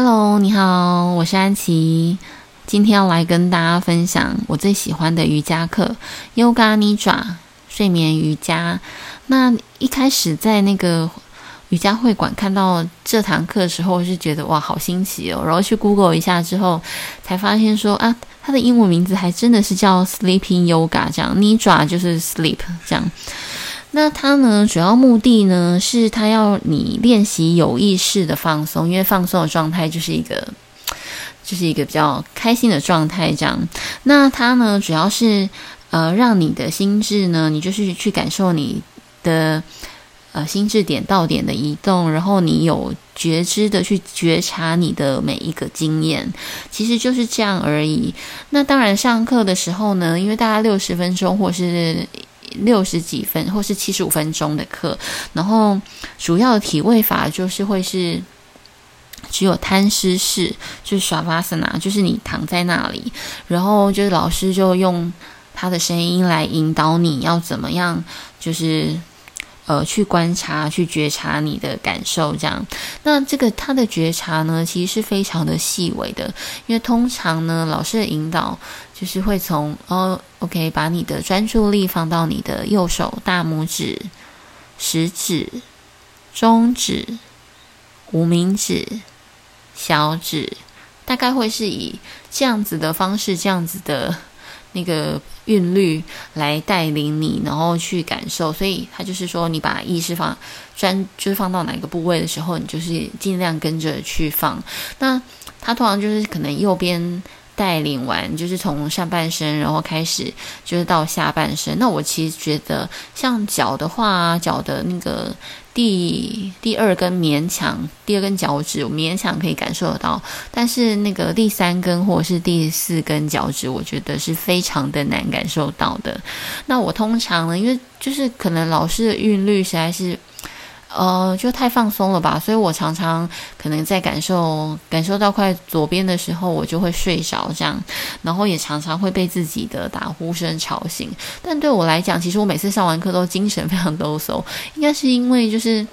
Hello，你好，我是安琪。今天要来跟大家分享我最喜欢的瑜伽课 ——Yoga Nidra 睡眠瑜伽。那一开始在那个瑜伽会馆看到这堂课的时候，是觉得哇，好新奇哦。然后去 Google 一下之后，才发现说啊，它的英文名字还真的是叫 Sleeping Yoga，这样 Nidra 就是 sleep 这样。那它呢，主要目的呢，是它要你练习有意识的放松，因为放松的状态就是一个，就是一个比较开心的状态。这样，那它呢，主要是呃，让你的心智呢，你就是去感受你的呃心智点到点的移动，然后你有觉知的去觉察你的每一个经验，其实就是这样而已。那当然，上课的时候呢，因为大概六十分钟或是。六十几分或是七十五分钟的课，然后主要的体位法就是会是只有摊尸式，就是 Shavasana，就是你躺在那里，然后就是老师就用他的声音来引导你要怎么样，就是呃去观察、去觉察你的感受这样。那这个他的觉察呢，其实是非常的细微的，因为通常呢，老师的引导。就是会从哦，OK，把你的专注力放到你的右手大拇指、食指、中指、无名指、小指，大概会是以这样子的方式、这样子的那个韵律来带领你，然后去感受。所以，他就是说，你把意识放专，就是放到哪个部位的时候，你就是尽量跟着去放。那他通常就是可能右边。带领完就是从上半身，然后开始就是到下半身。那我其实觉得，像脚的话，脚的那个第第二根勉强，第二根脚趾我勉强可以感受得到，但是那个第三根或者是第四根脚趾，我觉得是非常的难感受到的。那我通常呢，因为就是可能老师的韵律实在是。呃，就太放松了吧，所以我常常可能在感受感受到快左边的时候，我就会睡着这样，然后也常常会被自己的打呼声吵醒。但对我来讲，其实我每次上完课都精神非常抖擞，应该是因为就是。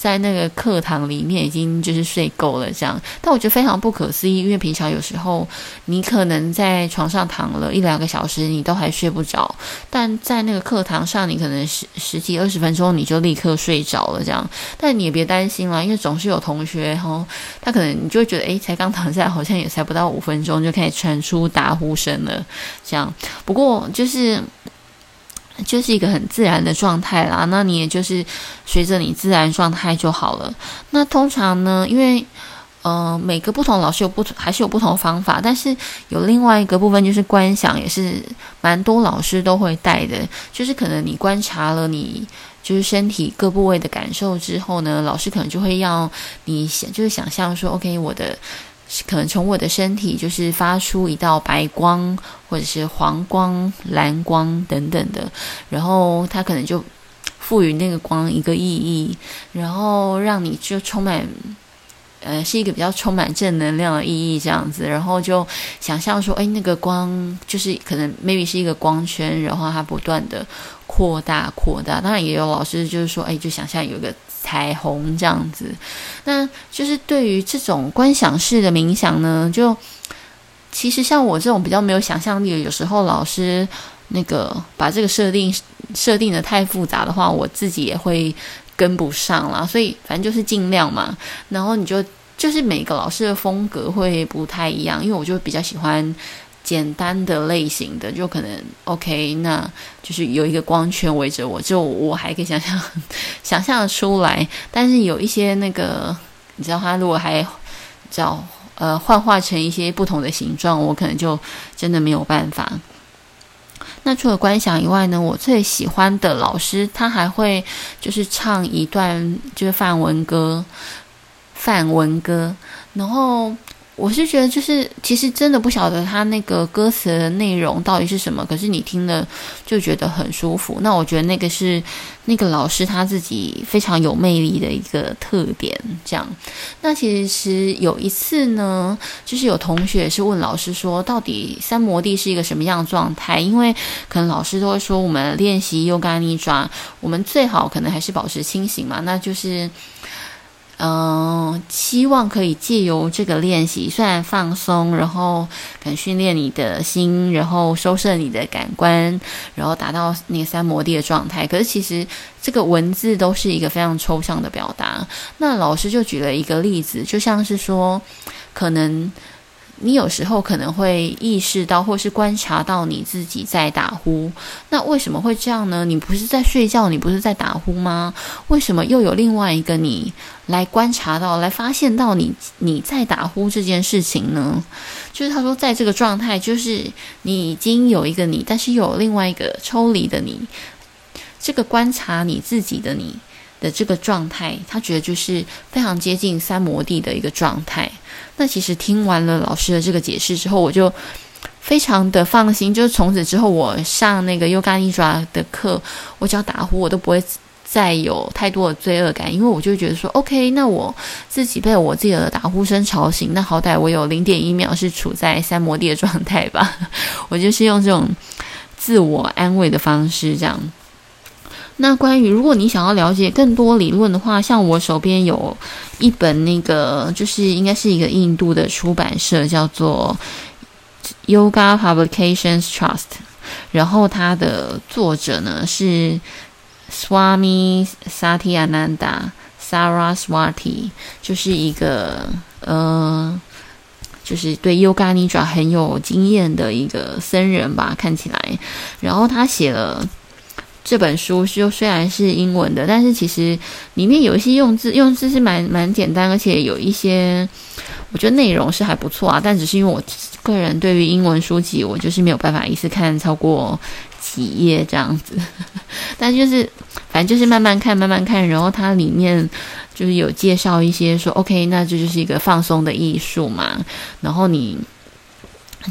在那个课堂里面已经就是睡够了这样，但我觉得非常不可思议，因为平常有时候你可能在床上躺了一两个小时，你都还睡不着，但在那个课堂上，你可能十十几二十分钟你就立刻睡着了这样。但你也别担心啦，因为总是有同学哈，他可能你就会觉得诶，才刚躺下，好像也才不到五分钟就开始传出打呼声了这样。不过就是。就是一个很自然的状态啦，那你也就是随着你自然状态就好了。那通常呢，因为呃每个不同老师有不同，还是有不同方法，但是有另外一个部分就是观想，也是蛮多老师都会带的。就是可能你观察了你就是身体各部位的感受之后呢，老师可能就会要你想，就是想象说，OK，我的。可能从我的身体就是发出一道白光，或者是黄光、蓝光等等的，然后它可能就赋予那个光一个意义，然后让你就充满，呃，是一个比较充满正能量的意义这样子，然后就想象说，哎，那个光就是可能 maybe 是一个光圈，然后它不断的扩大扩大。当然也有老师就是说，哎，就想象有一个。彩虹这样子，那就是对于这种观想式的冥想呢，就其实像我这种比较没有想象力的，有时候老师那个把这个设定设定的太复杂的话，我自己也会跟不上啦。所以反正就是尽量嘛。然后你就就是每个老师的风格会不太一样，因为我就比较喜欢。简单的类型的就可能 OK，那就是有一个光圈围着我，就我还可以想象 想象的出来。但是有一些那个，你知道，他如果还叫呃幻化成一些不同的形状，我可能就真的没有办法。那除了观想以外呢，我最喜欢的老师他还会就是唱一段就是梵文歌，梵文歌，然后。我是觉得，就是其实真的不晓得他那个歌词的内容到底是什么，可是你听了就觉得很舒服。那我觉得那个是那个老师他自己非常有魅力的一个特点。这样，那其实有一次呢，就是有同学是问老师说，到底三摩地是一个什么样的状态？因为可能老师都会说，我们练习 Yoga Nidra，我们最好可能还是保持清醒嘛，那就是。嗯，希望可以借由这个练习，虽然放松，然后可能训练你的心，然后收摄你的感官，然后达到那个三摩地的状态。可是其实这个文字都是一个非常抽象的表达。那老师就举了一个例子，就像是说，可能。你有时候可能会意识到，或是观察到你自己在打呼。那为什么会这样呢？你不是在睡觉，你不是在打呼吗？为什么又有另外一个你来观察到、来发现到你你在打呼这件事情呢？就是他说，在这个状态，就是你已经有一个你，但是又有另外一个抽离的你。这个观察你自己的你的这个状态，他觉得就是非常接近三摩地的一个状态。那其实听完了老师的这个解释之后，我就非常的放心。就是从此之后，我上那个 Yoga Nidra 的课，我只要打呼，我都不会再有太多的罪恶感，因为我就觉得说，OK，那我自己被我自己的打呼声吵醒，那好歹我有零点一秒是处在三摩地的状态吧。我就是用这种自我安慰的方式这样。那关于如果你想要了解更多理论的话，像我手边有一本那个，就是应该是一个印度的出版社，叫做 Yoga Publications Trust，然后它的作者呢是 Swami Satyananda Saraswati，就是一个呃，就是对 Yoga Nidra 很有经验的一个僧人吧，看起来，然后他写了。这本书是虽然是英文的，但是其实里面有一些用字用字是蛮蛮简单，而且有一些我觉得内容是还不错啊。但只是因为我个人对于英文书籍，我就是没有办法一次看超过几页这样子。但就是反正就是慢慢看，慢慢看，然后它里面就是有介绍一些说，OK，那这就是一个放松的艺术嘛。然后你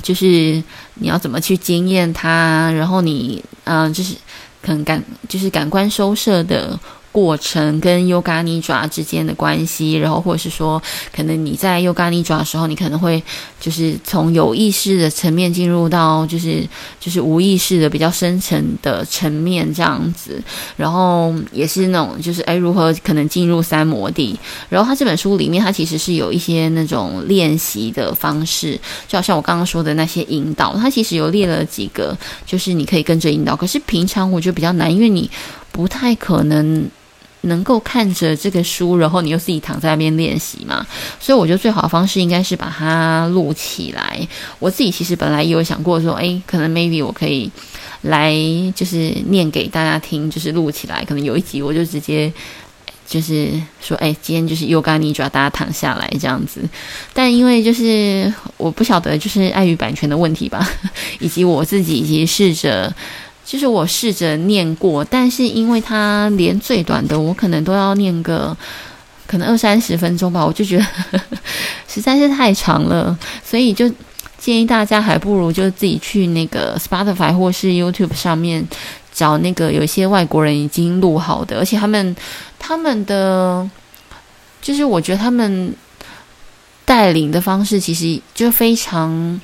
就是你要怎么去经验它，然后你嗯、就是。可能感就是感官收摄的。过程跟 Yoga Nidra 之间的关系，然后或者是说，可能你在 Yoga Nidra 的时候，你可能会就是从有意识的层面进入到就是就是无意识的比较深层的层面这样子，然后也是那种就是哎如何可能进入三摩地，然后他这本书里面他其实是有一些那种练习的方式，就好像我刚刚说的那些引导，他其实有列了几个，就是你可以跟着引导，可是平常我觉得比较难，因为你不太可能。能够看着这个书，然后你又自己躺在那边练习嘛？所以我觉得最好的方式应该是把它录起来。我自己其实本来也有想过说，诶，可能 maybe 我可以来就是念给大家听，就是录起来。可能有一集我就直接就是说，诶，今天就是 Yoga Nidra，大家躺下来这样子。但因为就是我不晓得，就是碍于版权的问题吧，以及我自己以及试着。就是我试着念过，但是因为它连最短的我可能都要念个可能二三十分钟吧，我就觉得呵 呵实在是太长了，所以就建议大家还不如就自己去那个 Spotify 或是 YouTube 上面找那个有一些外国人已经录好的，而且他们他们的就是我觉得他们带领的方式其实就非常。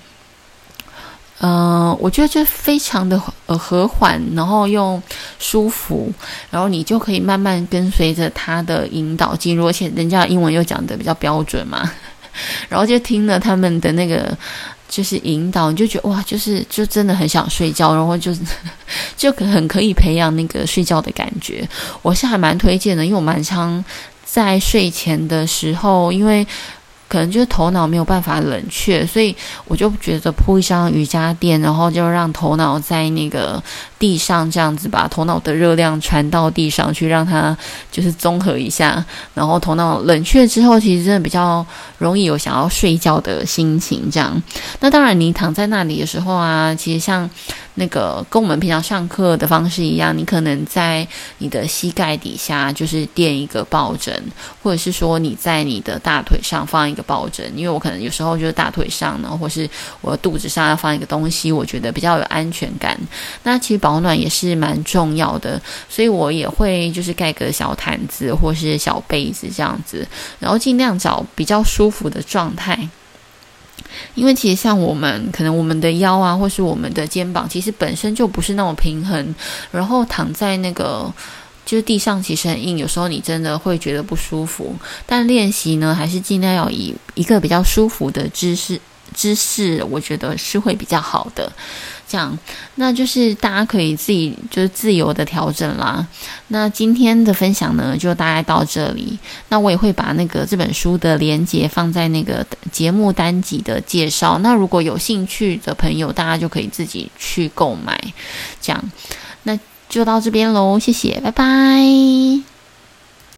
嗯、我觉得这非常的呃和缓，然后又舒服，然后你就可以慢慢跟随着他的引导进入，而且人家英文又讲得比较标准嘛，然后就听了他们的那个就是引导，你就觉得哇，就是就真的很想睡觉，然后就 就很可以培养那个睡觉的感觉。我是还蛮推荐的，因为我蛮常在睡前的时候，因为。可能就是头脑没有办法冷却，所以我就觉得铺一张瑜伽垫，然后就让头脑在那个地上这样子，把头脑的热量传到地上去，让它就是综合一下，然后头脑冷却之后，其实真的比较容易有想要睡觉的心情。这样，那当然你躺在那里的时候啊，其实像。那个跟我们平常上课的方式一样，你可能在你的膝盖底下就是垫一个抱枕，或者是说你在你的大腿上放一个抱枕，因为我可能有时候就是大腿上呢，或是我肚子上要放一个东西，我觉得比较有安全感。那其实保保暖也是蛮重要的，所以我也会就是盖个小毯子或是小被子这样子，然后尽量找比较舒服的状态。因为其实像我们，可能我们的腰啊，或是我们的肩膀，其实本身就不是那么平衡，然后躺在那个就是地上其实很硬，有时候你真的会觉得不舒服。但练习呢，还是尽量要以一个比较舒服的姿势，姿势我觉得是会比较好的。这样，那就是大家可以自己就是自由的调整啦。那今天的分享呢，就大概到这里。那我也会把那个这本书的连接放在那个节目单集的介绍。那如果有兴趣的朋友，大家就可以自己去购买。这样，那就到这边喽，谢谢，拜拜。